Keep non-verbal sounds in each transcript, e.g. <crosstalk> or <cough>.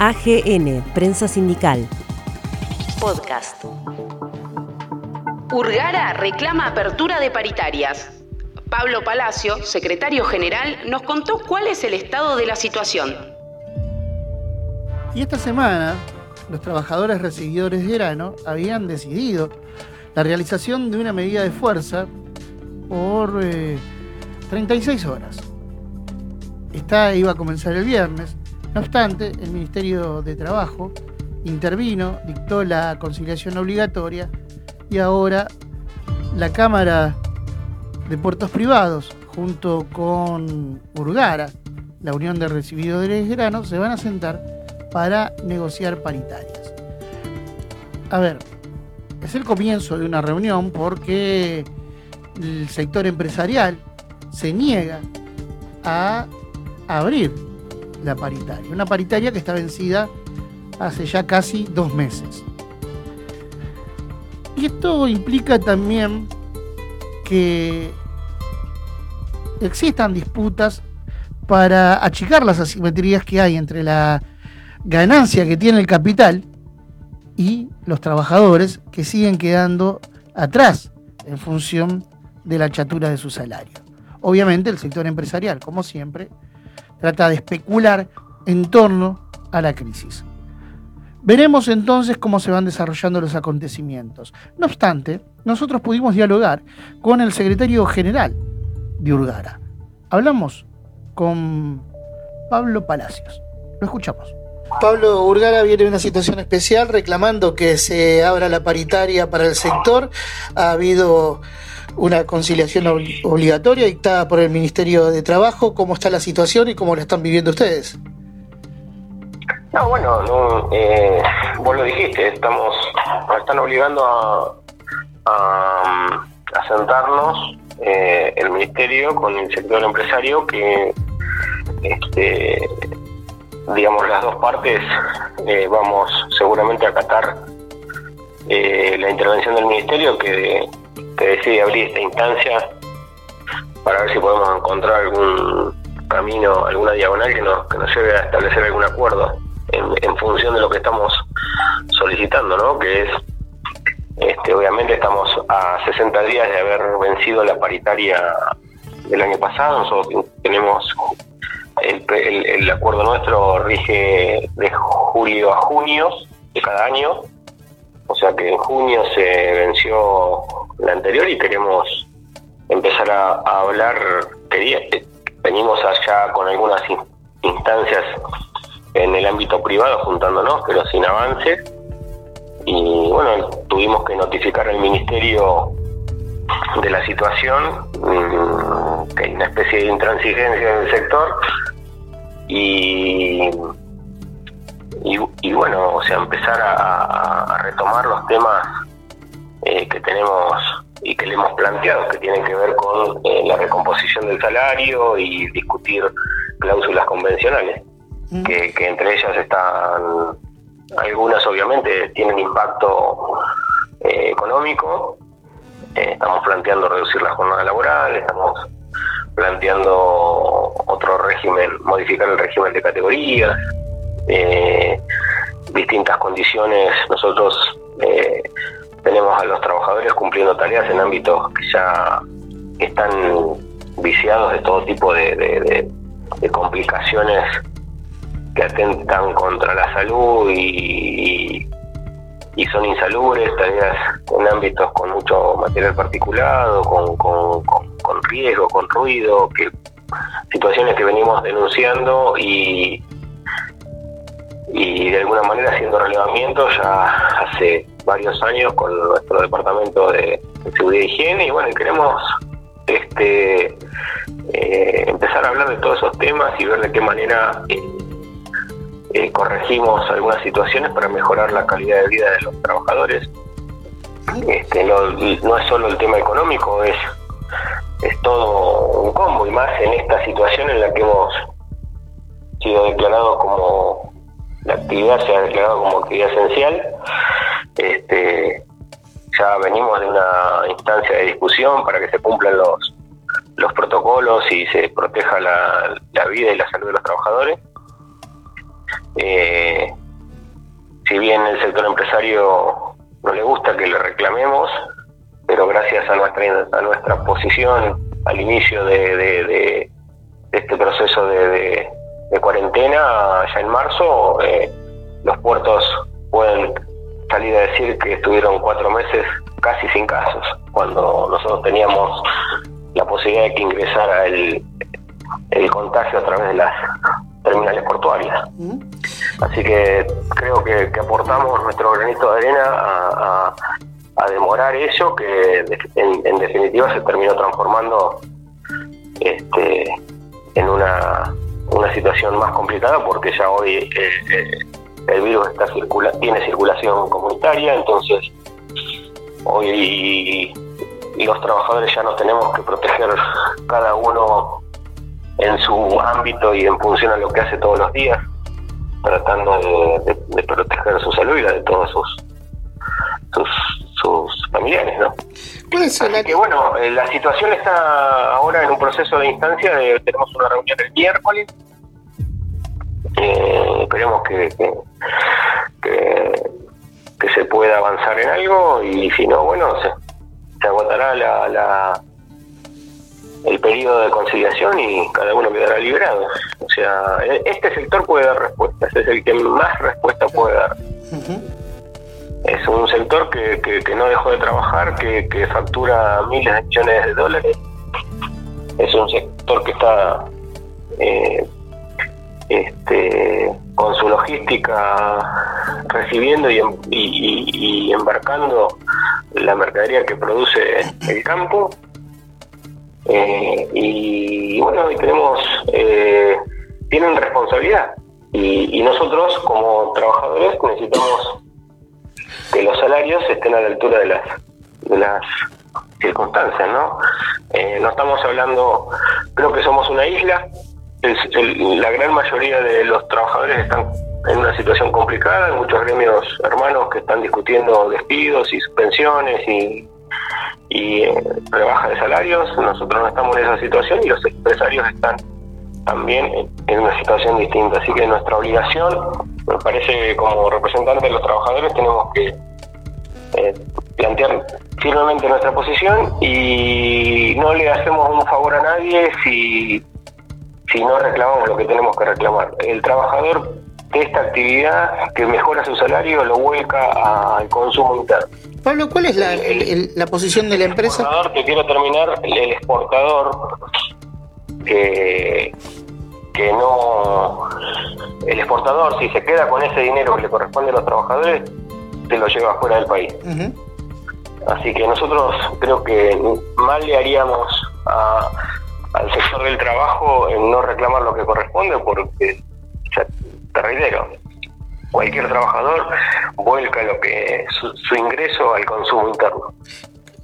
AGN, Prensa Sindical. Podcast. Urgara reclama apertura de paritarias. Pablo Palacio, secretario general, nos contó cuál es el estado de la situación. Y esta semana, los trabajadores recibidores de grano habían decidido la realización de una medida de fuerza por 36 eh, horas. Esta iba a comenzar el viernes, no obstante, el Ministerio de Trabajo intervino, dictó la conciliación obligatoria y ahora la Cámara de Puertos Privados, junto con Urgara, la Unión de Recibidos de Grano, se van a sentar para negociar paritarias. A ver, es el comienzo de una reunión porque el sector empresarial se niega a abrir la paritaria. Una paritaria que está vencida hace ya casi dos meses. Y esto implica también que existan disputas para achicar las asimetrías que hay entre la ganancia que tiene el capital y los trabajadores que siguen quedando atrás en función de la chatura de su salario. Obviamente el sector empresarial, como siempre, trata de especular en torno a la crisis. Veremos entonces cómo se van desarrollando los acontecimientos. No obstante, nosotros pudimos dialogar con el secretario general de Urgara. Hablamos con Pablo Palacios. Lo escuchamos. Pablo Urgara viene de una situación especial reclamando que se abra la paritaria para el sector. Ha habido una conciliación obligatoria dictada por el Ministerio de Trabajo. ¿Cómo está la situación y cómo la están viviendo ustedes? No, bueno, no, eh, vos lo dijiste, estamos, nos están obligando a, a, sentarnos eh, el Ministerio con el sector empresario que, este, digamos, las dos partes eh, vamos seguramente a acatar la intervención del Ministerio que que decide abrir esta instancia para ver si podemos encontrar algún camino, alguna diagonal que nos, que nos lleve a establecer algún acuerdo en, función de lo que estamos solicitando, ¿no? Que es, este, obviamente estamos a 60 días de haber vencido la paritaria del año pasado, nosotros tenemos el, el acuerdo nuestro rige de julio a junio de cada año, o sea que en junio se venció la anterior y queremos empezar a, hablar, quería, venimos allá con algunas instancias en el ámbito privado juntándonos, pero sin avance. Y bueno, tuvimos que notificar al ministerio de la situación, mm, que hay una especie de intransigencia en el sector. Y, y, bueno, o sea, empezar a retomar los temas eh, que tenemos y que le hemos planteado, que tienen que ver con eh, la recomposición del salario y discutir cláusulas convencionales, mm. que, entre ellas están, algunas obviamente tienen impacto eh, económico, estamos planteando reducir la jornada laboral, estamos planteando otro régimen, modificar el régimen de categorías, distintas condiciones, nosotros tenemos a los trabajadores cumpliendo tareas en ámbitos que ya están viciados de todo tipo de, complicaciones que atentan contra la salud y, son insalubres, tareas en ámbitos con mucho material particulado, con, con riesgo, con ruido, que situaciones que venimos denunciando y, y de alguna manera haciendo relevamiento ya hace varios años con nuestro departamento de, seguridad y higiene. Y bueno, queremos este eh, empezar a hablar de todos esos temas y ver de qué manera eh, eh, corregimos algunas situaciones para mejorar la calidad de vida de los trabajadores. Este, no, es solo el tema económico, es, es todo un combo y más en esta situación en la que hemos sido declarados como la actividad se ha declarado como actividad esencial. Este, ya venimos de una instancia de discusión para que se cumplan los, los protocolos y se proteja la, vida y la salud de los trabajadores. Eh, si bien el sector empresario no le gusta que le reclamemos, pero gracias a nuestra, a nuestra posición al inicio de, este proceso de, cuarentena, ya en marzo, eh, los puertos pueden salir a decir que estuvieron cuatro meses casi sin casos, cuando nosotros teníamos la posibilidad de que ingresara el, el contagio a través de las terminales portuarias. Así que creo que, aportamos nuestro granito de arena a, demorar eso, que en, definitiva se terminó transformando este, en una, una situación más complicada porque ya hoy eh, eh, el virus está circula tiene circulación comunitaria, entonces hoy los trabajadores ya nos tenemos que proteger cada uno en su ámbito y en función a lo que hace todos los días, tratando de, proteger su salud y la de todos sus, sus, familiares, ¿no? Así que bueno, eh, la situación está ahora en un proceso de instancia, de, tenemos una reunión el miércoles, eh, esperemos que, que, se pueda avanzar en algo y si no, bueno, se, se agotará la, la el periodo de conciliación y cada uno quedará liberado. O sea, e, este sector puede dar respuestas, es el que más respuesta puede dar. Es un sector que, que, no dejó de trabajar, que, que factura miles de millones de dólares. Es un sector que está eh, este, con su logística recibiendo y, y, embarcando la mercadería que produce el campo eh, y bueno, tenemos, eh, tienen responsabilidad. Y, nosotros como trabajadores necesitamos que los salarios estén a la altura de las, de las circunstancias, ¿no? Eh, no estamos hablando, creo que somos una isla, la gran mayoría de los trabajadores están en una situación complicada, hay muchos gremios hermanos que están discutiendo despidos y suspensiones y y eh, rebaja de salarios. Nosotros no estamos en esa situación y los empresarios están también en una situación distinta. Así que nuestra obligación, me parece como representantes de los trabajadores tenemos que eh, plantear firmemente nuestra posición y no le hacemos un favor a nadie si, si no reclamamos lo que tenemos que reclamar. El trabajador de esta actividad que mejora su salario lo vuelca al consumo interno. Pablo, ¿cuál es la, la posición de la empresa? El exportador, que quiero terminar, el exportador que, que no... El exportador, si se queda con ese dinero que le corresponde a los trabajadores, se lo lleva fuera del país. Así que nosotros creo que mal le haríamos al sector del trabajo en no reclamar lo que corresponde porque cualquier trabajador vuelca lo que su, ingreso al consumo interno.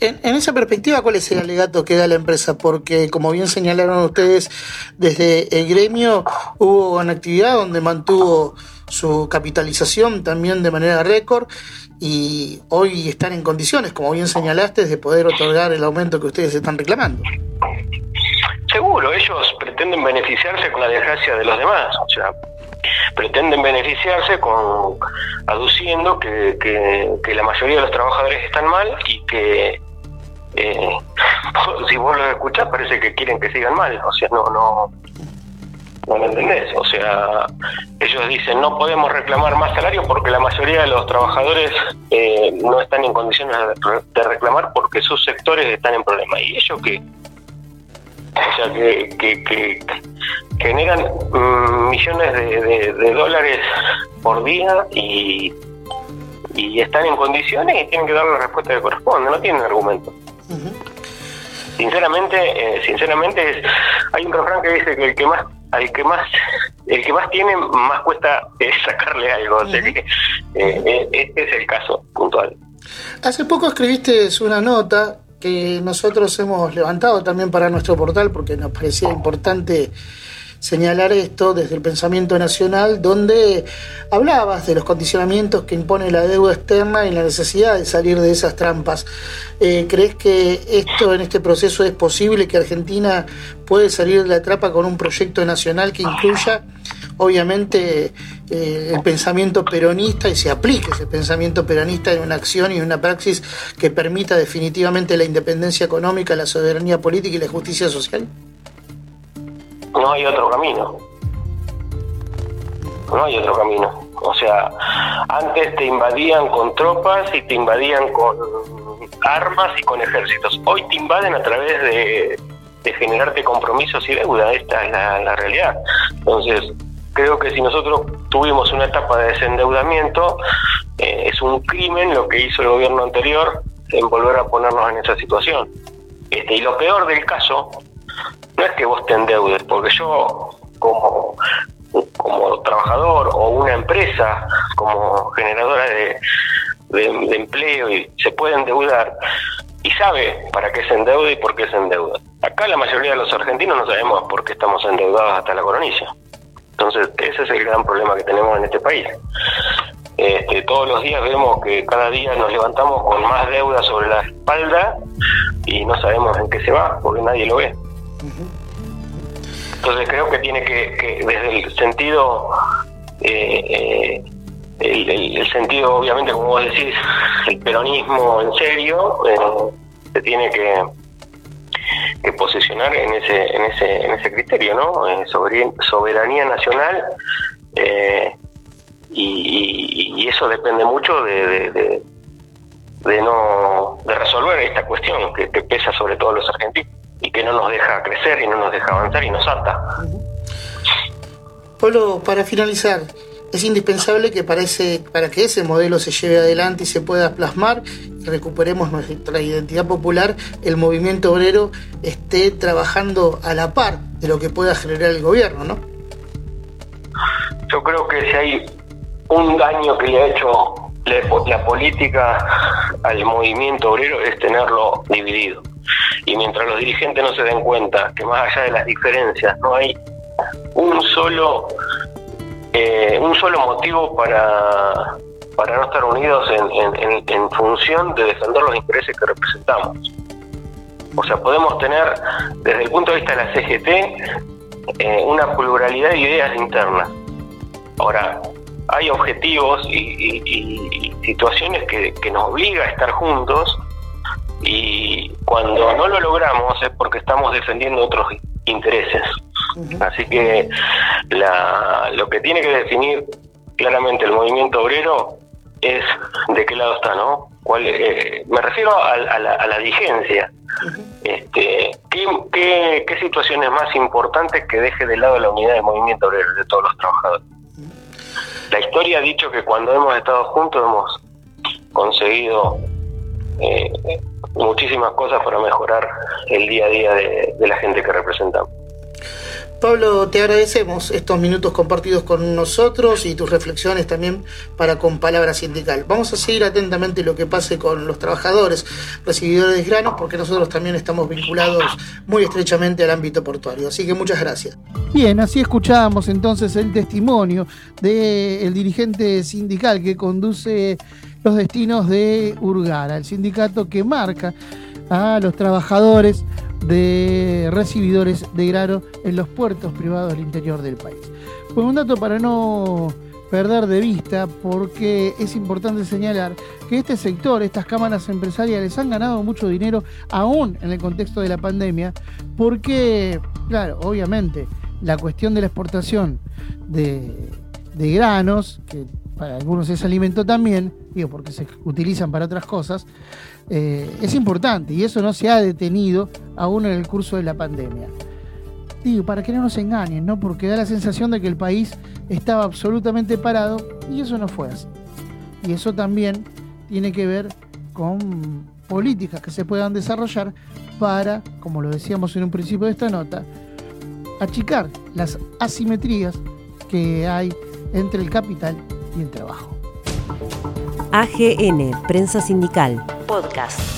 En, esa perspectiva, ¿cuál es el alegato que da la empresa? Porque, como bien señalaron ustedes, desde el gremio hubo una actividad donde mantuvo su capitalización también de manera récord y hoy están en condiciones, como bien señalaste, de poder otorgar el aumento que ustedes están reclamando. Seguro, ellos pretenden beneficiarse con la desgracia de los demás. O sea, pretenden beneficiarse con aduciendo que, que, la mayoría de los trabajadores están mal y que eh, <laughs> si vos lo escuchás parece que quieren que sigan mal, o sea, no, no, no lo entendés, o sea, ellos dicen no podemos reclamar más salario porque la mayoría de los trabajadores eh, no están en condiciones de reclamar porque sus sectores están en problema, y ellos que o sea, que, generan mm, millones de, dólares por día y, y están en condiciones y tienen que dar la respuesta que corresponde, no tienen argumento. Sinceramente, eh, sinceramente es, hay un refrán que dice que el que más al que más el que más tiene más cuesta sacarle algo, o sea que, eh, eh, este es el caso puntual. Hace poco escribiste una nota que nosotros hemos levantado también para nuestro portal porque nos parecía importante señalar esto desde el pensamiento nacional, donde hablabas de los condicionamientos que impone la deuda externa y la necesidad de salir de esas trampas. Eh, ¿Crees que esto en este proceso es posible, que Argentina puede salir de la trampa con un proyecto nacional que incluya obviamente eh, el pensamiento peronista y se aplique ese pensamiento peronista en una acción y en una praxis que permita definitivamente la independencia económica, la soberanía política y la justicia social? No hay otro camino. No hay otro camino. O sea, antes te invadían con tropas y te invadían con armas y con ejércitos. Hoy te invaden a través de, generarte compromisos y deuda. Esta es la, realidad. Entonces, creo que si nosotros tuvimos una etapa de desendeudamiento, eh, es un crimen lo que hizo el gobierno anterior en volver a ponernos en esa situación. Este, y lo peor del caso no es que vos te endeudes, porque yo como como trabajador o una empresa como generadora de, empleo y se puede endeudar y sabe para qué se endeuda y por qué se endeuda. Acá la mayoría de los argentinos no sabemos por qué estamos endeudados hasta la coronilla. Entonces, ese es el gran problema que tenemos en este país. Este, todos los días vemos que cada día nos levantamos con más deuda sobre la espalda y no sabemos en qué se va, porque nadie lo ve. Entonces creo que tiene que, desde el sentido, eh, eh, el, sentido obviamente como vos decís, el peronismo en serio, eh, se tiene que, que posicionar en ese, en ese, en ese criterio, ¿no? soberanía nacional y, eso depende mucho de, de, no de resolver esta cuestión que pesa sobre todo los argentinos y que no nos deja crecer y no nos deja avanzar y nos ata. Polo, para finalizar, es indispensable que para, para que ese modelo se lleve adelante y se pueda plasmar y recuperemos nuestra identidad popular, el movimiento obrero esté trabajando a la par de lo que pueda generar el gobierno, ¿no? Yo creo que si hay un daño que le ha hecho la política al movimiento obrero es tenerlo dividido. Y mientras los dirigentes no se den cuenta que más allá de las diferencias no hay un solo eh, un solo motivo para, para no estar unidos en, función de defender los intereses que representamos. O sea, podemos tener, desde el punto de vista de la CGT, eh, una pluralidad de ideas internas. Ahora, hay objetivos y, situaciones que, que, nos obliga a estar juntos y cuando no lo logramos es porque estamos defendiendo otros intereses. Así que la, lo que tiene que definir claramente el movimiento obrero es de qué lado está, ¿no? ¿Cuál, eh, me refiero a, la, a la, dirigencia. Este, ¿qué, qué, situación es más importante que deje de lado la unidad del movimiento obrero de todos los trabajadores? La historia ha dicho que cuando hemos estado juntos hemos conseguido eh, muchísimas cosas para mejorar el día a día de, la gente que representamos. Pablo, te agradecemos estos minutos compartidos con nosotros y tus reflexiones también para con Palabra Sindical. Vamos a seguir atentamente lo que pase con los trabajadores recibidores de granos porque nosotros también estamos vinculados muy estrechamente al ámbito portuario. Así que muchas gracias. Bien, así escuchábamos entonces el testimonio del dirigente sindical que conduce los destinos de Urgara, el sindicato que marca a los trabajadores de recibidores de grano en los puertos privados del interior del país. Fue un dato para no perder de vista porque es importante señalar que este sector, estas cámaras empresariales han ganado mucho dinero aún en el contexto de la pandemia porque, claro, obviamente la cuestión de la exportación de granos, que para algunos es alimento también, digo, porque se utilizan para otras cosas, eh, es importante y eso no se ha detenido aún en el curso de la pandemia. Digo, para que no nos engañen, ¿no? Porque da la sensación de que el país estaba absolutamente parado y eso no fue así. Y eso también tiene que ver con políticas que se puedan desarrollar para, como lo decíamos en un principio de esta nota, achicar las asimetrías que hay entre el capital y el trabajo. AGN, Prensa Sindical, Podcast.